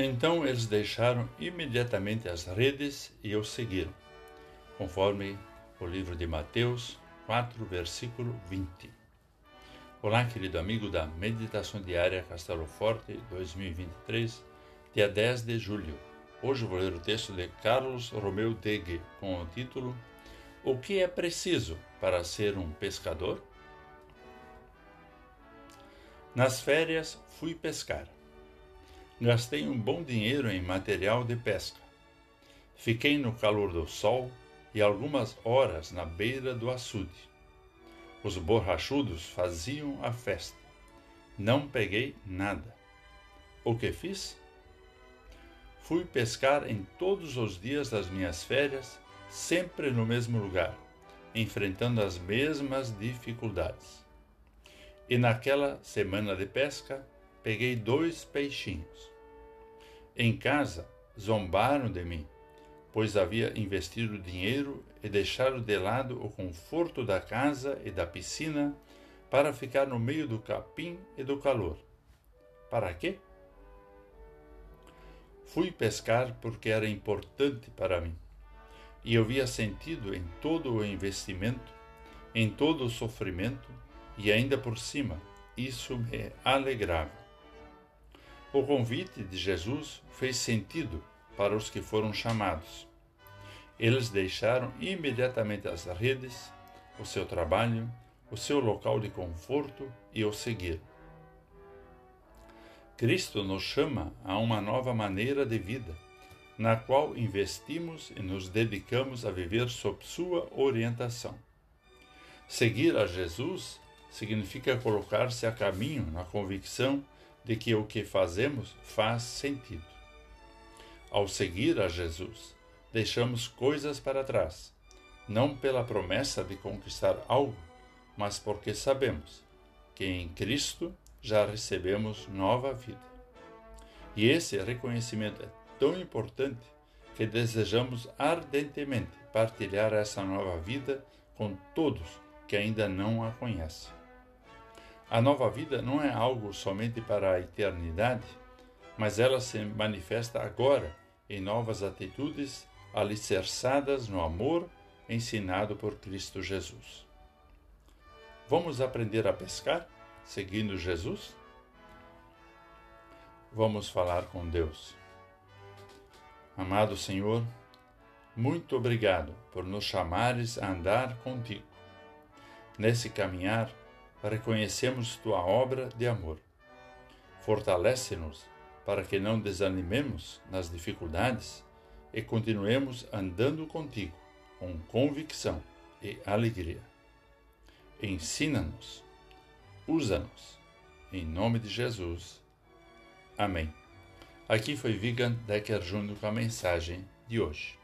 Então eles deixaram imediatamente as redes e o seguiram, conforme o livro de Mateus 4, versículo 20. Olá, querido amigo da Meditação Diária Castelo Forte 2023, dia 10 de julho. Hoje vou ler o texto de Carlos Romeu Degue com o título O que é preciso para ser um pescador? Nas férias fui pescar. Gastei um bom dinheiro em material de pesca. Fiquei no calor do sol e algumas horas na beira do açude. Os borrachudos faziam a festa. Não peguei nada. O que fiz? Fui pescar em todos os dias das minhas férias, sempre no mesmo lugar, enfrentando as mesmas dificuldades. E naquela semana de pesca, peguei dois peixinhos. Em casa, zombaram de mim, pois havia investido dinheiro e deixado de lado o conforto da casa e da piscina para ficar no meio do capim e do calor. Para quê? Fui pescar porque era importante para mim. E eu via sentido em todo o investimento, em todo o sofrimento e ainda por cima, isso me alegrava. O convite de Jesus fez sentido para os que foram chamados. Eles deixaram imediatamente as redes, o seu trabalho, o seu local de conforto e o seguiram. Cristo nos chama a uma nova maneira de vida, na qual investimos e nos dedicamos a viver sob sua orientação. Seguir a Jesus significa colocar-se a caminho na convicção de que o que fazemos faz sentido. Ao seguir a Jesus, deixamos coisas para trás, não pela promessa de conquistar algo, mas porque sabemos que em Cristo já recebemos nova vida. E esse reconhecimento é tão importante que desejamos ardentemente partilhar essa nova vida com todos que ainda não a conhecem. A nova vida não é algo somente para a eternidade, mas ela se manifesta agora em novas atitudes alicerçadas no amor ensinado por Cristo Jesus. Vamos aprender a pescar seguindo Jesus? Vamos falar com Deus. Amado Senhor, muito obrigado por nos chamares a andar contigo. Nesse caminhar, reconhecemos tua obra de amor. Fortalece-nos para que não desanimemos nas dificuldades e continuemos andando contigo com convicção e alegria. Ensina-nos, usa-nos, em nome de Jesus. Amém. Aqui foi Vigan Decker Júnior com a mensagem de hoje.